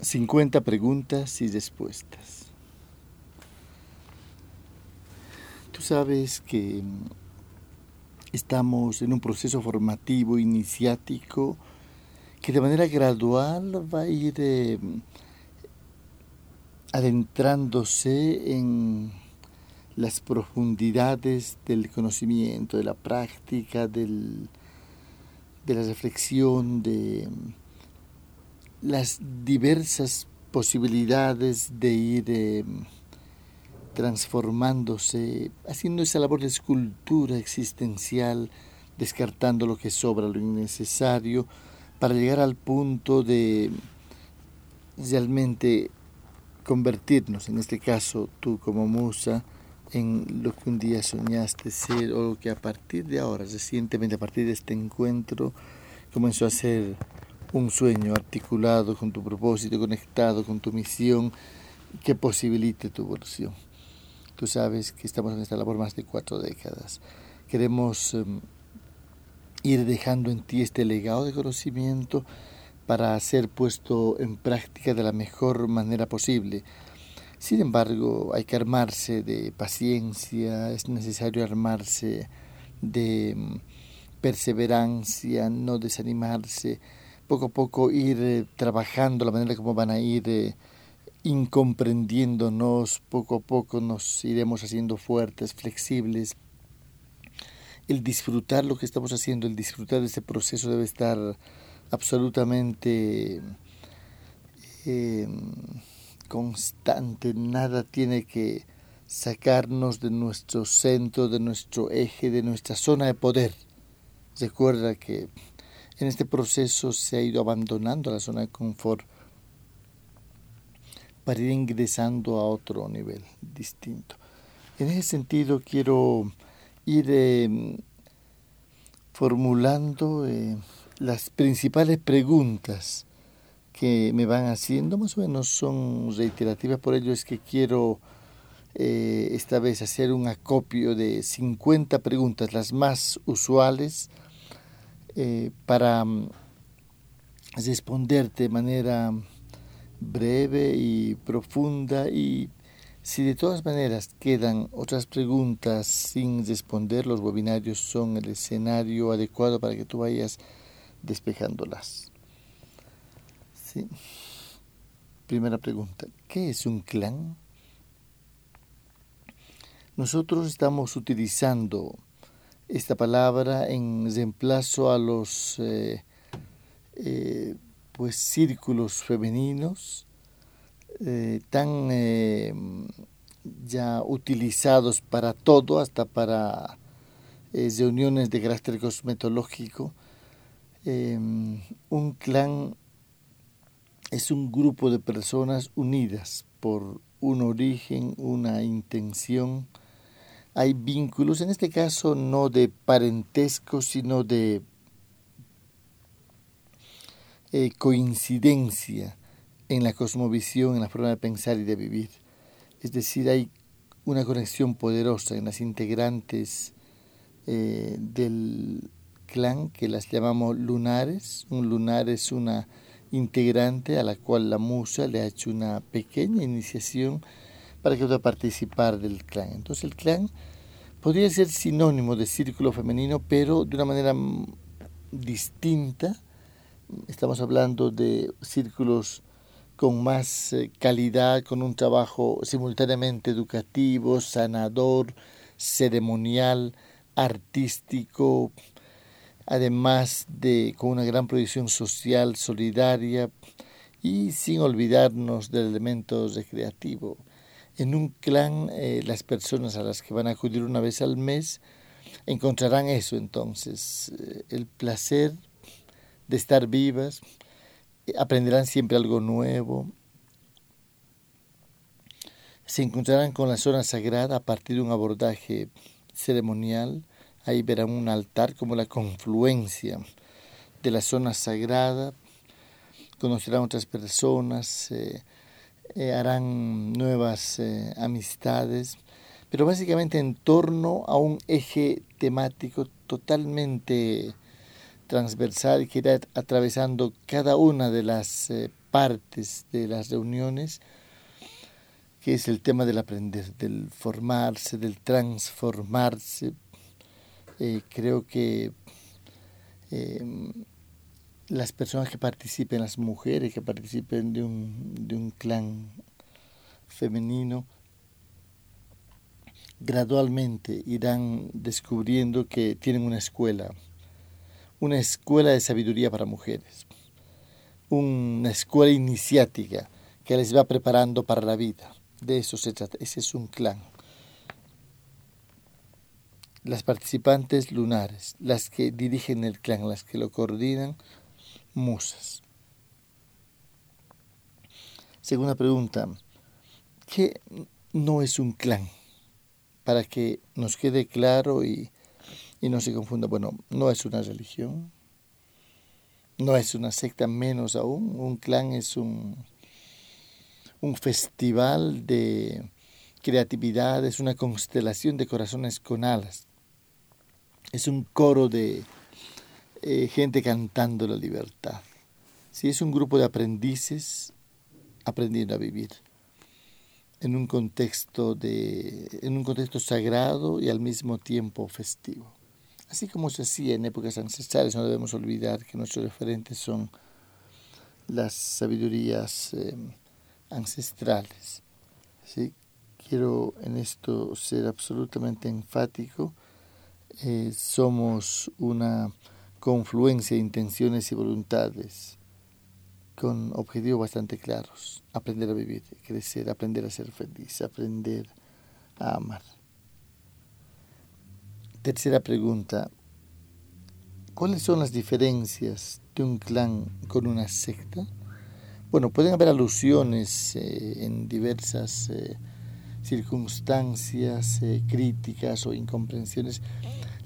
50 preguntas y respuestas. Tú sabes que mm, estamos en un proceso formativo iniciático que de manera gradual va a ir eh, adentrándose en las profundidades del conocimiento, de la práctica, del, de la reflexión, de las diversas posibilidades de ir eh, transformándose, haciendo esa labor de escultura existencial, descartando lo que sobra, lo innecesario, para llegar al punto de realmente convertirnos, en este caso tú como musa, en lo que un día soñaste ser o lo que a partir de ahora, recientemente a partir de este encuentro, comenzó a ser un sueño articulado con tu propósito, conectado con tu misión, que posibilite tu evolución. Tú sabes que estamos en esta labor más de cuatro décadas. Queremos em, ir dejando en ti este legado de conocimiento para ser puesto en práctica de la mejor manera posible. Sin embargo, hay que armarse de paciencia, es necesario armarse de em, perseverancia, no desanimarse, poco a poco ir eh, trabajando la manera como van a ir eh, incomprendiéndonos, poco a poco nos iremos haciendo fuertes, flexibles. El disfrutar lo que estamos haciendo, el disfrutar de este proceso debe estar absolutamente em, constante, nada tiene que sacarnos de nuestro centro, de nuestro eje, de nuestra zona de poder. Recuerda que en este proceso se ha ido abandonando la zona de confort para ir ingresando a otro nivel distinto. En ese sentido quiero ir em, formulando eh, las principales preguntas que me van haciendo, más o menos son reiterativas, por ello es que quiero eh, esta vez hacer un acopio de 50 preguntas, las más usuales, eh, para mm, responderte de manera breve y profunda y si de todas maneras quedan otras preguntas sin responder, los webinarios son el escenario adecuado para que tú vayas despejándolas. Primera pregunta, ¿qué es un clan? Nosotros estamos utilizando esta palabra en reemplazo a los eh, eh, pues círculos femeninos eh, tan ya utilizados para todo, hasta para reuniones de carácter cosmetológico. Un clan es un grupo de personas unidas por un origen, una intención, hay vínculos, en este caso no de parentesco, sino de eh, coincidencia en la cosmovisión, en la forma de pensar y de vivir. Es decir, hay una conexión poderosa en las integrantes eh, del clan que las llamamos lunares. Un lunar es una integrante a la cual la musa le ha hecho una pequeña iniciación para que pueda participar del clan. Entonces el clan podría ser sinónimo de círculo femenino, pero de una manera distinta. Estamos hablando de círculos con más eh, calidad, con un trabajo simultáneamente educativo, sanador, ceremonial, artístico, además de con una gran proyección social, solidaria y sin olvidarnos del elemento recreativo. En un clan, eh, las personas a las que van a acudir una vez al mes encontrarán eso. Entonces, eh, el placer de estar vivas, eh, aprenderán siempre algo nuevo, se encontrarán con la zona sagrada a partir de un abordaje ceremonial, ahí verán un altar como la confluencia de la zona sagrada, conocerán otras personas, harán nuevas eh, amistades, pero básicamente en torno a un eje temático totalmente transversal que irá atravesando cada una de las eh, partes de las reuniones, que es el tema del aprender, del formarse, del transformarse. Eh, creo que eh, las personas que participen, las mujeres que participen de un, de un clan femenino, gradualmente irán descubriendo que tienen una escuela, una escuela de sabiduría para mujeres, una escuela iniciática que les va preparando para la vida. De eso se trata, ese es un clan. Las participantes lunares, las que dirigen el clan, las que lo coordinan, musas. Segunda pregunta, ¿qué no es un clan? Para que nos quede claro y, y no se confunda. Bueno, no es una religión, no es una secta menos aún. Un clan es un, un festival de creatividad, es una constelación de corazones con alas. Es un coro de eh, gente cantando la libertad. Si es un grupo de aprendices aprendiendo a vivir en un contexto de en un contexto sagrado y al mismo tiempo festivo. Así como se hacía en épocas ancestrales, no debemos olvidar que nuestros referentes son las sabidurías eh, ancestrales. Quiero en esto ser absolutamente enfático. Eh, somos una confluencia de intenciones y voluntades con objetivos bastante claros. Aprender a vivir, crecer, aprender a ser feliz, aprender a amar. Tercera pregunta. ¿Cuáles son las diferencias de un clan con una secta? Bueno, pueden haber alusiones eh, en diversas eh, circunstancias eh, críticas o incomprensiones.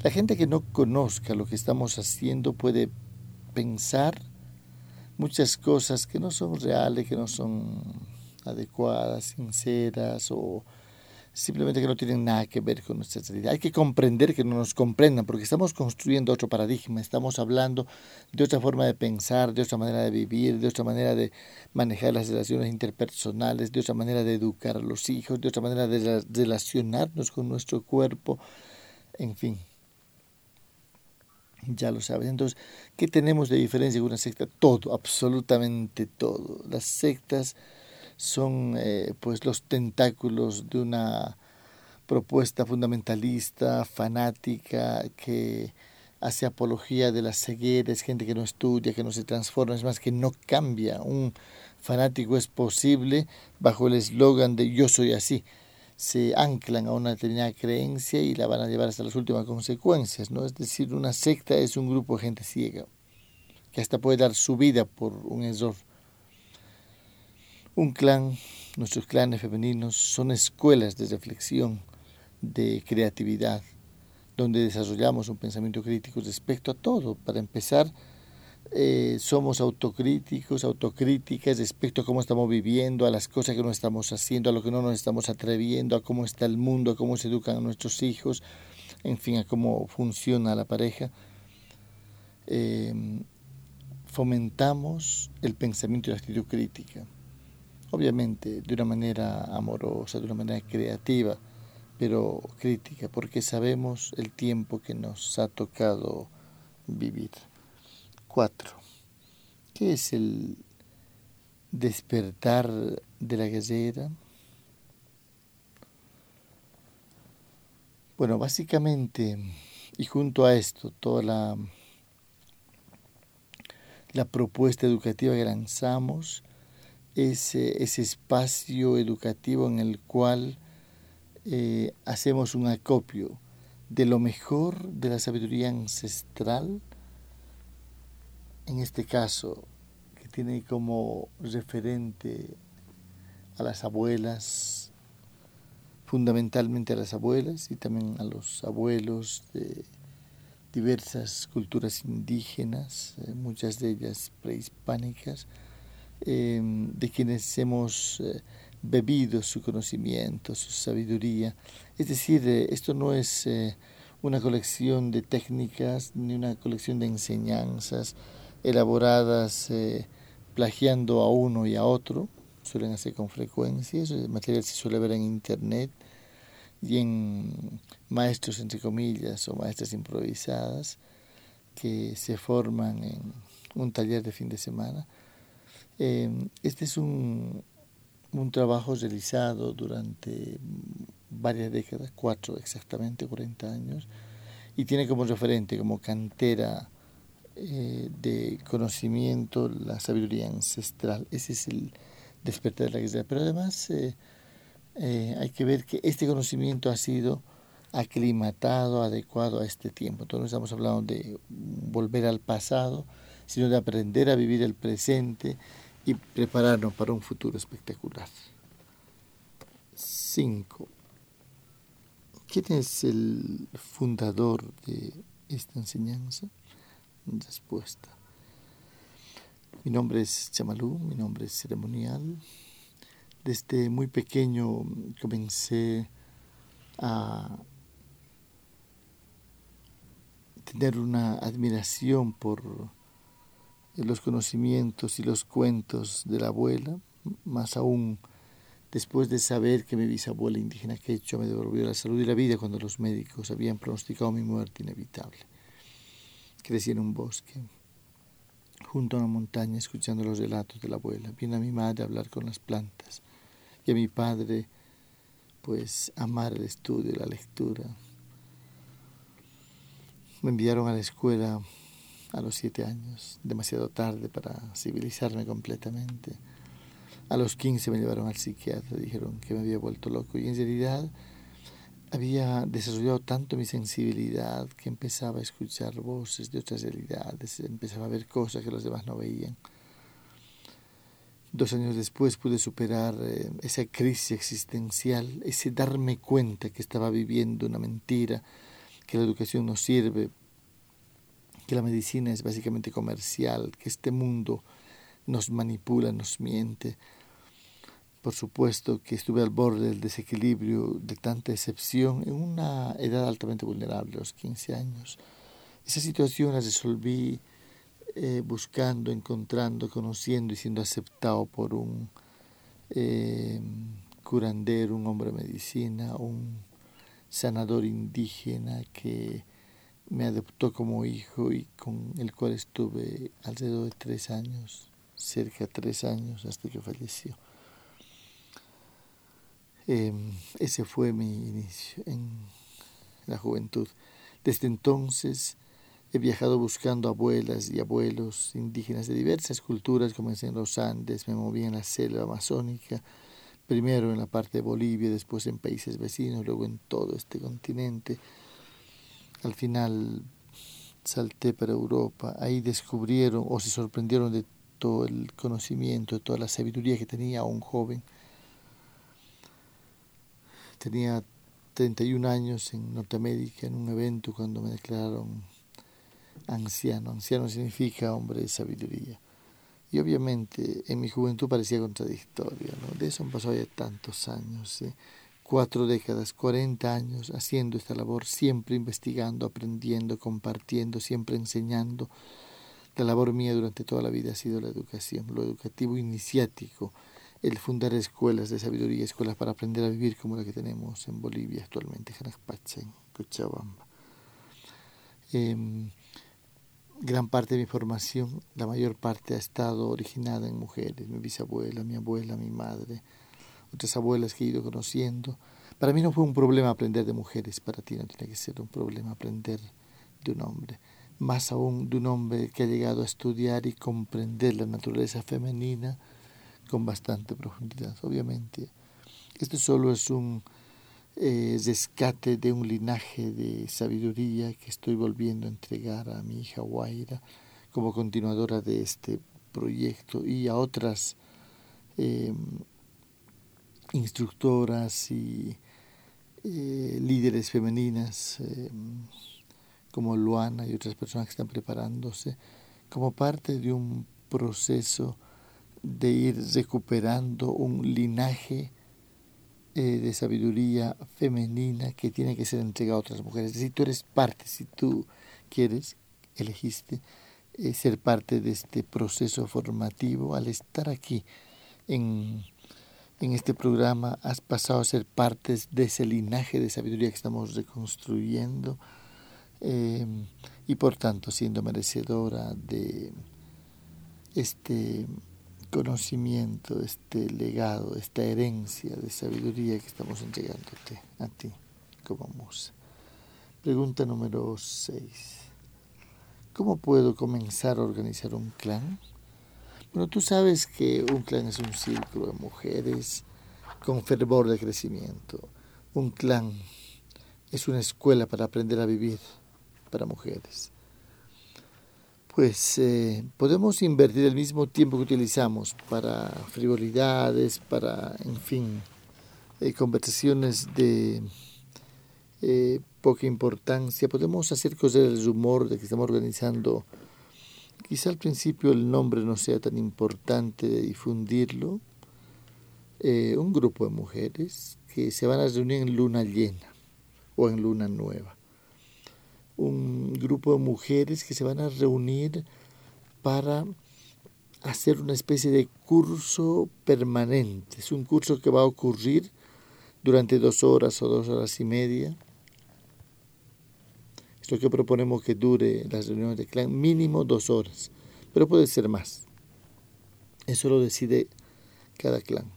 La gente que no conozca lo que estamos haciendo puede pensar muchas cosas que no son reales, que no son adecuadas, sinceras o simplemente que no tienen nada que ver con nuestra realidad. Hay que comprender que no nos comprendan, porque estamos construyendo otro paradigma, estamos hablando de otra forma de pensar, de otra manera de vivir, de otra manera de manejar las relaciones interpersonales, de otra manera de educar a los hijos, de otra manera de relacionarnos con nuestro cuerpo, en fin. Ya lo saben. Entonces, ¿qué tenemos de diferencia con una secta? Todo, absolutamente todo. Las sectas son eh, pues los tentáculos de una propuesta fundamentalista, fanática, que hace apología de la ceguera, es gente que no estudia, que no se transforma, es más, que no cambia. Un fanático es posible bajo el eslogan de yo soy así. Se anclan a una determinada creencia y la van a llevar hasta las últimas consecuencias, ¿no? Es decir, una secta es un grupo de gente ciega, que hasta puede dar su vida por un error un clan, nuestros clanes femeninos, son escuelas de reflexión, de creatividad, donde desarrollamos un pensamiento crítico respecto a todo. Para empezar, eh, somos autocríticos, autocríticas respecto a cómo estamos viviendo, a las cosas que no estamos haciendo, a lo que no nos estamos atreviendo, a cómo está el mundo, a cómo se educan nuestros hijos, en fin, a cómo funciona la pareja. Eh, fomentamos el pensamiento y la actitud crítica obviamente de una manera amorosa, de una manera creativa, pero crítica, porque sabemos el tiempo que nos ha tocado vivir. Cuatro. ¿Qué es el despertar de la guerrera? Bueno, básicamente, y junto a esto, toda la, la propuesta educativa que lanzamos, ese, ese espacio educativo en el cual eh, hacemos un acopio de lo mejor de la sabiduría ancestral, en este caso, que tiene como referente a las abuelas, fundamentalmente a las abuelas y también a los abuelos de diversas culturas indígenas, eh, muchas de ellas prehispánicas, Em, de quienes hemos eh, bebido su conocimiento, su sabiduría. Es decir, eh, esto no es una colección de técnicas ni una colección de enseñanzas elaboradas plagiando a uno y a otro, suelen hacer con frecuencia, eso material se suele ver en internet y en maestros entre comillas o maestras improvisadas que se forman en un taller de fin de semana. Eh, este es un, un trabajo realizado durante varias décadas, cuatro exactamente, 40 años, y tiene como referente, como cantera eh, de conocimiento la sabiduría ancestral. Ese es el despertar de la guerra. Pero además eh, eh, hay que ver que este conocimiento ha sido aclimatado, adecuado a este tiempo. Entonces no estamos hablando de volver al pasado, sino de aprender a vivir el presente y prepararnos para un futuro espectacular. 5. ¿Quién es el fundador de esta enseñanza? Respuesta. Mi nombre es Chamalú, mi nombre es ceremonial. Desde muy pequeño comencé a tener una admiración por los conocimientos y los cuentos de la abuela, más aún después de saber que mi bisabuela indígena quechua me devolvió la salud y la vida cuando los médicos habían pronosticado mi muerte inevitable. Crecí en un bosque, junto a una montaña, escuchando los relatos de la abuela. Vi a mi madre hablar con las plantas y a mi padre, pues, amar el estudio la lectura. Me enviaron a la escuela a los siete años, demasiado tarde para civilizarme completamente. A los quince me llevaron al psiquiatra, dijeron que me había vuelto loco y en realidad había desarrollado tanto mi sensibilidad que empezaba a escuchar voces de otras realidades, empezaba a ver cosas que los demás no veían. Dos años después pude superar eh, esa crisis existencial, ese darme cuenta que estaba viviendo una mentira, que la educación no sirve que la medicina es básicamente comercial, que este mundo nos manipula, nos miente. Por supuesto que estuve al borde del desequilibrio, de tanta excepción, en una edad altamente vulnerable, los 15 años. Esa situación la resolví eh, buscando, encontrando, conociendo y siendo aceptado por un eh, curandero, un hombre de medicina, un sanador indígena que me adoptó como hijo y con el cual estuve alrededor de tres años, cerca de tres años hasta que falleció. Em, ese fue mi inicio en la juventud. Desde entonces he viajado buscando abuelas y abuelos indígenas de diversas culturas, comencé en los Andes, me moví en la selva amazónica, primero en la parte de Bolivia, después en países vecinos, luego en todo este continente al final salté para Europa, ahí descubrieron o se sorprendieron de todo el conocimiento, de toda la sabiduría que tenía un joven. Tenía 31 años en Norteamérica en un evento cuando me declararon anciano. Anciano significa hombre de sabiduría. Y obviamente en mi juventud parecía contradictorio, ¿no? De eso han pasado ya tantos años cuatro décadas, cuarenta años haciendo esta labor, siempre investigando, aprendiendo, compartiendo, siempre enseñando. La labor mía durante toda la vida ha sido la educación, lo educativo iniciático, el fundar escuelas de sabiduría, escuelas para aprender a vivir como la que tenemos en Bolivia actualmente, en Cochabamba. Em, gran parte de mi formación, la mayor parte ha estado originada en mujeres, mi bisabuela, mi abuela, mi madre, otras abuelas que he ido conociendo. Para mí no fue un problema aprender de mujeres, para ti no tiene que ser un problema aprender de un hombre, más aún de un hombre que ha llegado a estudiar y comprender la naturaleza femenina con bastante profundidad. Obviamente, esto solo es un eh, rescate de un linaje de sabiduría que estoy volviendo a entregar a mi hija Guaira como continuadora de este proyecto y a otras eh, instructoras y eh, líderes femeninas eh, como Luana y otras personas que están preparándose como parte de un proceso de ir recuperando un linaje eh, de sabiduría femenina que tiene que ser entregado a otras mujeres. Es decir, tú eres parte, si tú quieres, elegiste eh, ser parte de este proceso formativo. Al estar aquí en, en este programa has pasado a ser parte de ese linaje de sabiduría que estamos reconstruyendo eh, y por tanto siendo merecedora de este conocimiento, este legado, esta herencia de sabiduría que estamos entregándote a ti como musa. Pregunta número 6. ¿Cómo puedo comenzar a organizar un clan? Bueno, tú sabes que un clan es un círculo de mujeres con fervor de crecimiento. Un clan es una escuela para aprender a vivir para mujeres pues eh, podemos invertir el mismo tiempo que utilizamos para frivolidades, para, en fin, eh, conversaciones de eh, poca importancia. Podemos hacer cosas el rumor de que estamos organizando. Quizá al principio el nombre no sea tan importante de difundirlo. un grupo de mujeres que se van a reunir en luna llena o en luna nueva un grupo de mujeres que se van a reunir para hacer una especie de curso permanente. Es un curso que va a ocurrir durante dos horas o dos horas y media. Es lo que proponemos que dure las reuniones de clan, mínimo dos horas, pero puede ser más. Eso lo decide cada clan.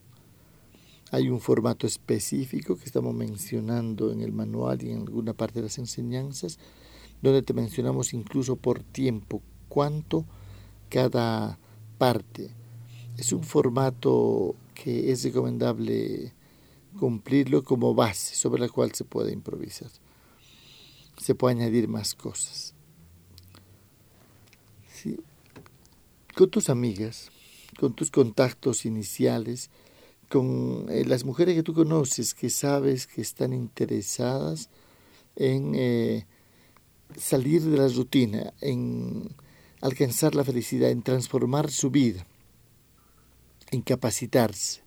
Hay un formato específico que estamos mencionando en el manual y en alguna parte de las enseñanzas, donde te mencionamos incluso por tiempo cuánto cada parte. Es un formato que es recomendable cumplirlo como base sobre la cual se puede improvisar. Se puede añadir más cosas. Con tus amigas, con tus contactos iniciales, con eh, las mujeres que tú conoces, que sabes que están interesadas en eh, salir de la rutina, en alcanzar la felicidad, en transformar su vida, en capacitarse.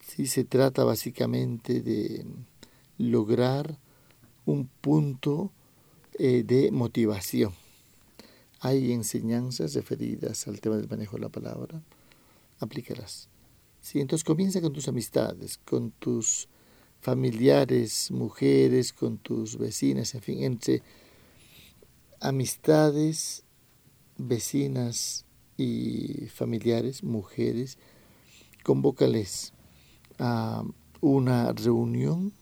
Sí, se trata básicamente de lograr un punto eh, de motivación. Hay enseñanzas referidas al tema del manejo de la palabra, aplícalas. Sí, entonces comienza con tus amistades, con tus familiares, mujeres, con tus vecinas, en fin, entre amistades, vecinas y familiares, mujeres, convócales a una reunión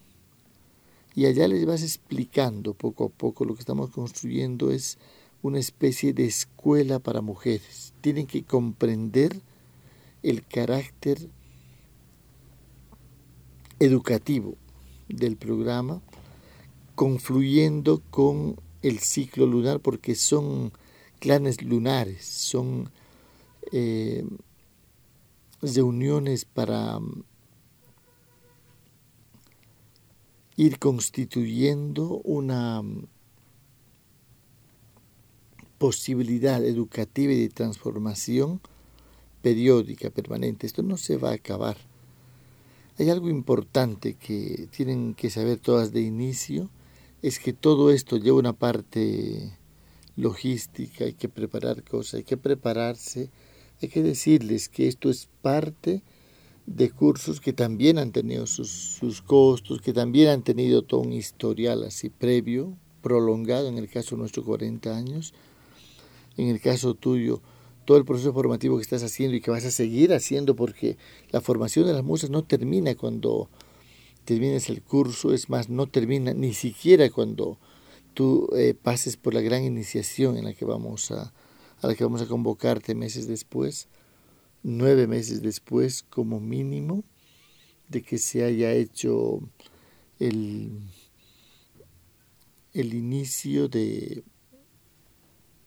y allá les vas explicando poco a poco lo que estamos construyendo es una especie de escuela para mujeres. Tienen que comprender el carácter educativo del programa, confluyendo con el ciclo lunar, porque son clanes lunares, son eh, reuniones para mm, ir constituyendo una mm, posibilidad educativa y de transformación periódica, permanente. Esto no se va a acabar hay algo importante que tienen que saber todas de inicio, es que todo esto lleva una parte logística, hay que preparar cosas, hay que prepararse, hay que decirles que esto es parte de cursos que también han tenido sus, costos, que también han tenido todo un historial así previo, prolongado, en el caso nuestro 40 años, en el caso tuyo todo el proceso formativo que estás haciendo y que vas a seguir haciendo porque la formación de las musas no termina cuando termines el curso, es más, no termina ni siquiera cuando tú eh, pases por la gran iniciación en la que vamos a, a la que vamos a convocarte meses después, nueve meses después como mínimo de que se haya hecho el, el inicio de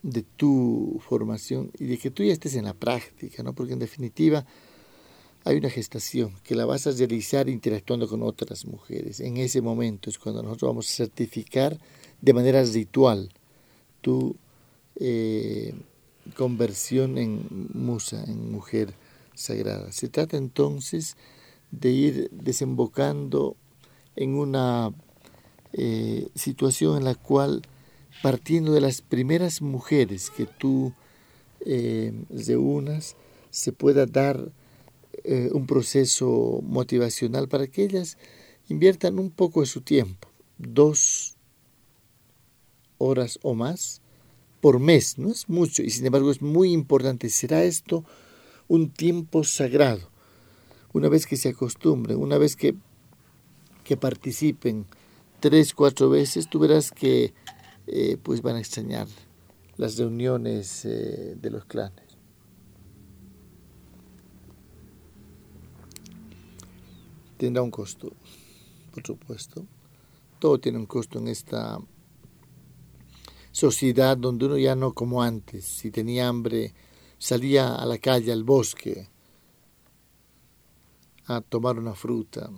de tu formación y de que tú ya estés en la práctica, ¿no? Porque en definitiva hay una gestación que la vas a realizar interactuando con otras mujeres. En ese momento es cuando nosotros vamos a certificar de manera ritual tu eh, conversión en musa, en mujer sagrada. Se trata entonces de ir desembocando en una eh, situación en la cual partiendo de las primeras mujeres que tú eh, reúnas, se pueda dar eh, un proceso motivacional para que ellas inviertan un poco de su tiempo, dos horas o más por mes, no es mucho y sin embargo es muy importante. Será esto un tiempo sagrado. Una vez que se acostumbren, una vez que, que participen tres, cuatro veces, tú verás que eh, pues van a extrañar las reuniones eh, de los clanes. Tendrá un costo, por supuesto. Todo tiene un costo en esta sociedad donde uno ya no como antes, si tenía hambre, salía a la calle, al bosque, a tomar una fruta.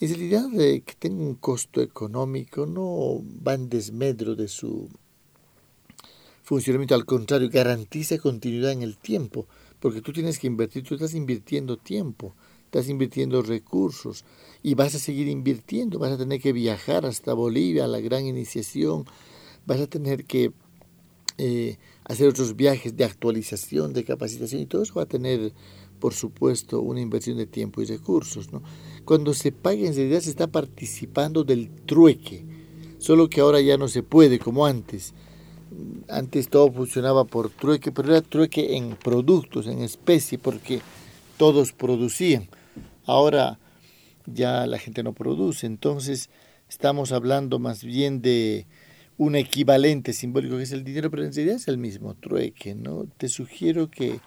En realidad de que tenga un costo económico no va en desmedro de su funcionamiento, al contrario, garantiza continuidad en el tiempo, porque tú tienes que invertir, tú estás invirtiendo tiempo, estás invirtiendo recursos y vas a seguir invirtiendo, vas a tener que viajar hasta Bolivia, a la gran iniciación, vas a tener que eh, hacer otros viajes de actualización, de capacitación y todo eso va a tener, por supuesto, una inversión de tiempo y recursos. Cuando se paga en realidad se está participando del trueque, solo que ahora ya no se puede como antes. Antes todo funcionaba por trueque, pero era trueque en productos, en especie, porque todos producían. Ahora ya la gente no produce, entonces estamos hablando más bien de un equivalente simbólico que es el dinero, pero en realidad es el mismo trueque, ¿no? Te sugiero que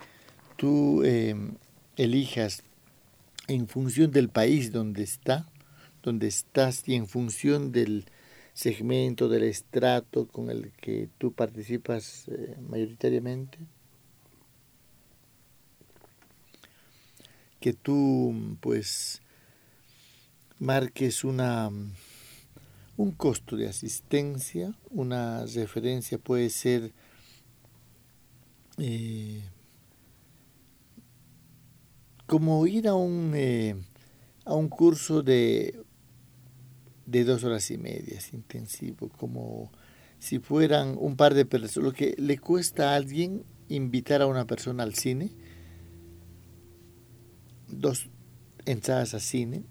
tú em, elijas en función del país donde está, donde estás y en función del segmento, del estrato con el que tú participas eh, mayoritariamente, que tú pues marques una un costo de asistencia, una referencia puede ser eh, como ir a un, eh, a un curso de, de dos horas y media, intensivo, como si fueran un par de personas, lo que le cuesta a alguien invitar a una persona al cine, dos entradas a cine,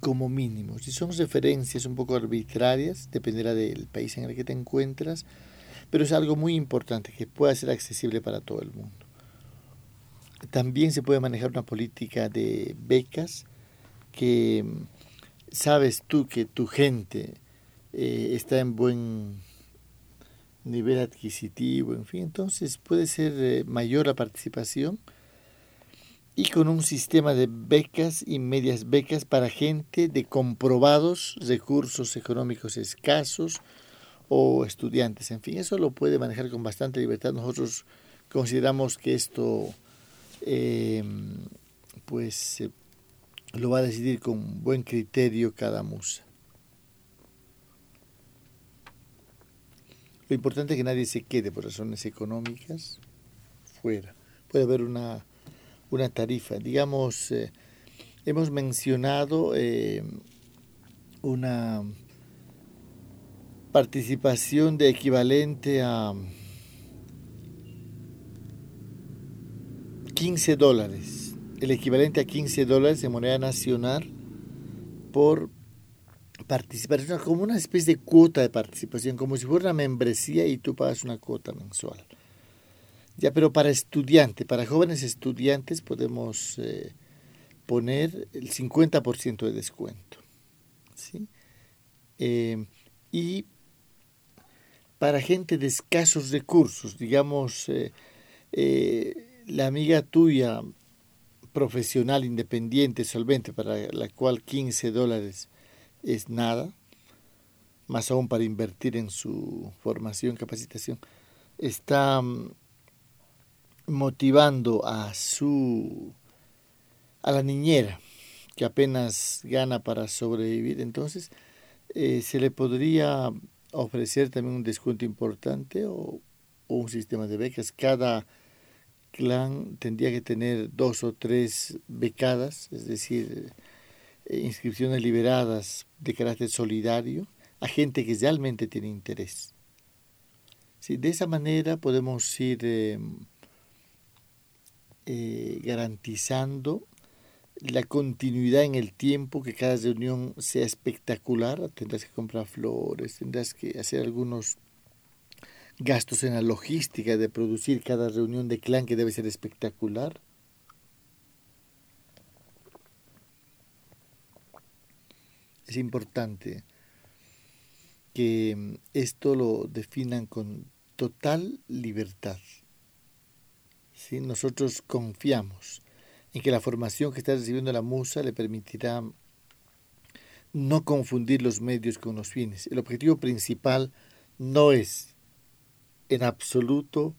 como mínimo. Si son referencias un poco arbitrarias, dependerá del país en el que te encuentras, pero es algo muy importante que pueda ser accesible para todo el mundo. También se puede manejar una política de becas que sabes tú que tu gente eh, está en buen nivel adquisitivo, en fin, entonces puede ser eh, mayor la participación y con un sistema de becas y medias becas para gente de comprobados recursos económicos escasos o estudiantes. En fin, eso lo puede manejar con bastante libertad. Nosotros consideramos que esto em, pues lo va a decidir con buen criterio cada musa. Lo importante es que nadie se quede por razones económicas fuera. Puede haber una una tarifa. Digamos, eh, hemos mencionado eh, una participación de equivalente a 15 dólares, el equivalente a 15 dólares de moneda nacional por participar, es como una especie de cuota de participación, como si fuera una membresía y tú pagas una cuota mensual. Ya, pero para estudiantes, para jóvenes estudiantes podemos eh, poner el 50% de descuento. ¿sí? Eh, y para gente de escasos recursos, digamos, eh, la amiga tuya profesional, independiente, solvente, para la cual 15 dólares es nada, más aún para invertir en su formación, capacitación, está motivando a su a la niñera que apenas gana para sobrevivir. Entonces eh, se le podría ofrecer también un descuento importante o, un sistema de becas cada clan tendría que tener dos o tres becadas es decir eh, inscripciones liberadas de carácter solidario a gente que realmente tiene interés. Sí, de esa manera podemos ir eh, eh, garantizando la continuidad en el tiempo, que cada reunión sea espectacular, tendrás que comprar flores, tendrás que hacer algunos gastos en la logística de producir cada reunión de clan que debe ser espectacular. Es importante que esto lo definan con total libertad. ¿Sí? Nosotros confiamos en que la formación que está recibiendo la musa le permitirá no confundir los medios con los fines. El objetivo principal no es en absoluto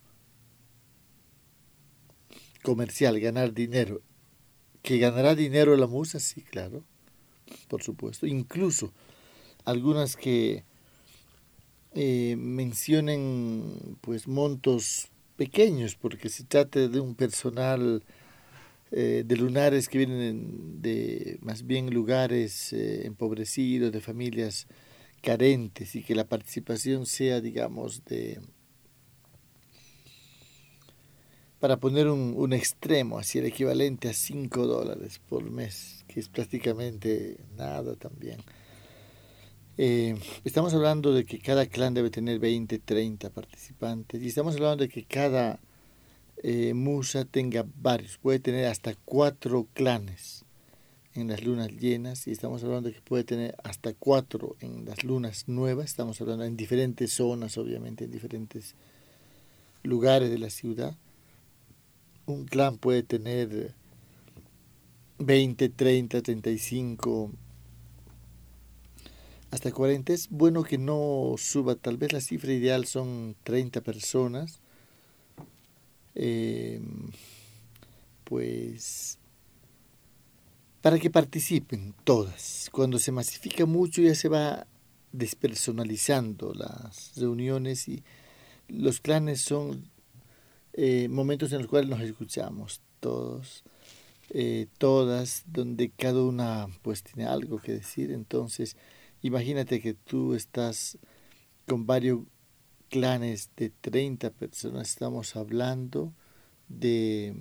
comercial, ganar dinero. ¿Que ganará dinero la musa? Sí, claro, por supuesto. Incluso algunas que eh, mencionen pues montos pequeños, porque se trata de un personal eh, de lunares que vienen de más bien lugares eh, empobrecidos, de familias carentes y que la participación sea, digamos, de... Para poner un, un extremo, así el equivalente a 5 dólares por mes, que es prácticamente nada también. Eh, estamos hablando de que cada clan debe tener 20, 30 participantes y estamos hablando de que cada eh, Musa tenga varios, puede tener hasta cuatro clanes en las lunas llenas y estamos hablando de que puede tener hasta cuatro en las lunas nuevas, estamos hablando en diferentes zonas, obviamente en diferentes lugares de la ciudad. Un clan puede tener 20, 30, 35, hasta 40. Es bueno que no suba, tal vez la cifra ideal son 30 personas Em, pues para que participen todas. Cuando se masifica mucho ya se va despersonalizando las reuniones y los clanes son eh, momentos en los cuales nos escuchamos todos, eh, todas, donde cada una pues tiene algo que decir. Entonces, imagínate que tú estás con varios clanes de 30 personas, estamos hablando de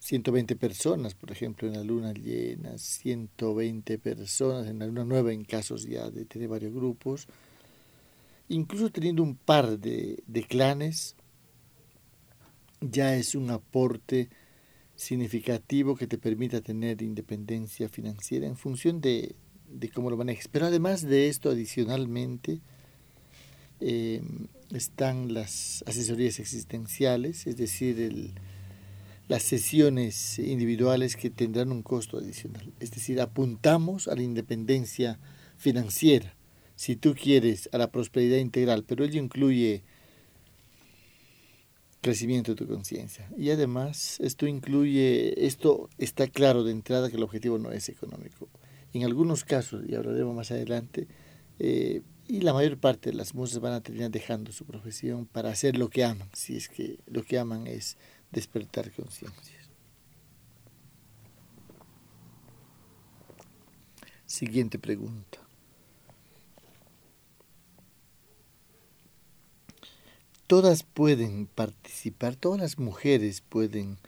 120 personas, por ejemplo, en la luna llena, 120 personas en la luna nueva en casos ya de tener varios grupos, incluso teniendo un par de, de clanes, ya es un aporte significativo que te permita tener independencia financiera en función de, de cómo lo manejes. Pero además de esto, adicionalmente, eh, están las asesorías existenciales, es decir, las sesiones individuales que tendrán un costo adicional. Es decir, apuntamos a la independencia financiera, si tú quieres, a la prosperidad integral, pero ello incluye crecimiento de tu conciencia. Y además, esto incluye, esto está claro de entrada que el objetivo no es económico. En algunos casos, y hablaremos más adelante, eh, y la mayor parte de las musas van a terminar dejando su profesión para hacer lo que aman, si es que lo que aman es despertar conciencias. Siguiente pregunta. Todas pueden participar, todas las mujeres pueden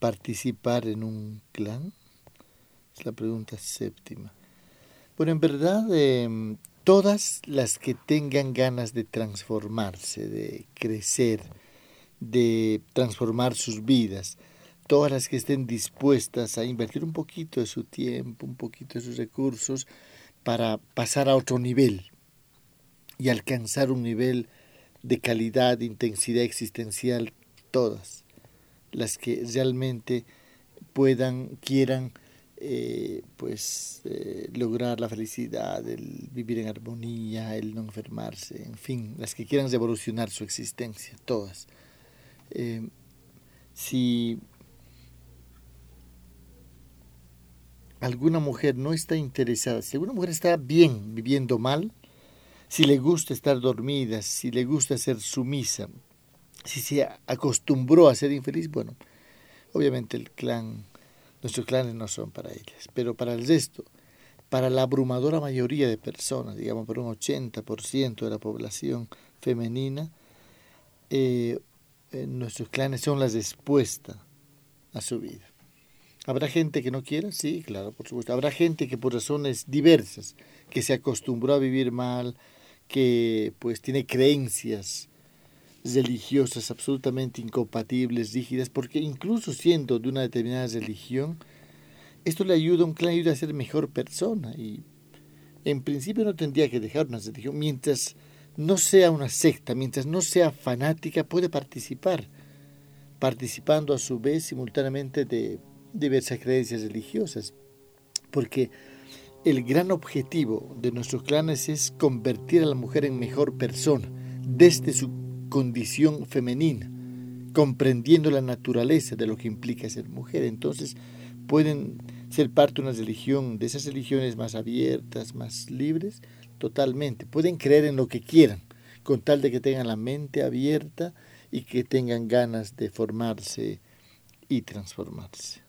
participar en un clan. Es la pregunta séptima. Bueno, en verdad em, todas las que tengan ganas de transformarse, de crecer, de transformar sus vidas, todas las que estén dispuestas a invertir un poquito de su tiempo, un poquito de sus recursos para pasar a otro nivel y alcanzar un nivel de calidad, de intensidad existencial, todas las que realmente puedan, quieran eh, pues eh, lograr la felicidad, el vivir en armonía, el no enfermarse, en fin, las que quieran revolucionar su existencia, todas. Eh, si alguna mujer no está interesada, si alguna mujer está bien viviendo mal, si le gusta estar dormida, si le gusta ser sumisa, si se acostumbró a ser infeliz, bueno, obviamente el clan Nuestros clanes no son para ellas, pero para el resto, para la abrumadora mayoría de personas, digamos por un 80% de la población femenina, eh, nuestros clanes son la respuesta a su vida. ¿Habrá gente que no quiera? Sí, claro, por supuesto. Habrá gente que por razones diversas, que se acostumbró a vivir mal, que pues tiene creencias religiosas absolutamente incompatibles, rígidas, porque incluso siendo de una determinada religión, esto le ayuda, clan ayuda a ser mejor persona y en principio no tendría que dejar una religión. Mientras no sea una secta, mientras no sea fanática, puede participar, participando a su vez simultáneamente de diversas creencias religiosas, porque el gran objetivo de nuestros clanes es convertir a la mujer en mejor persona desde su condición femenina, comprendiendo la naturaleza de lo que implica ser mujer. Entonces pueden ser parte de una religión, de esas religiones más abiertas, más libres, totalmente. Pueden creer en lo que quieran, con tal de que tengan la mente abierta y que tengan ganas de formarse y transformarse.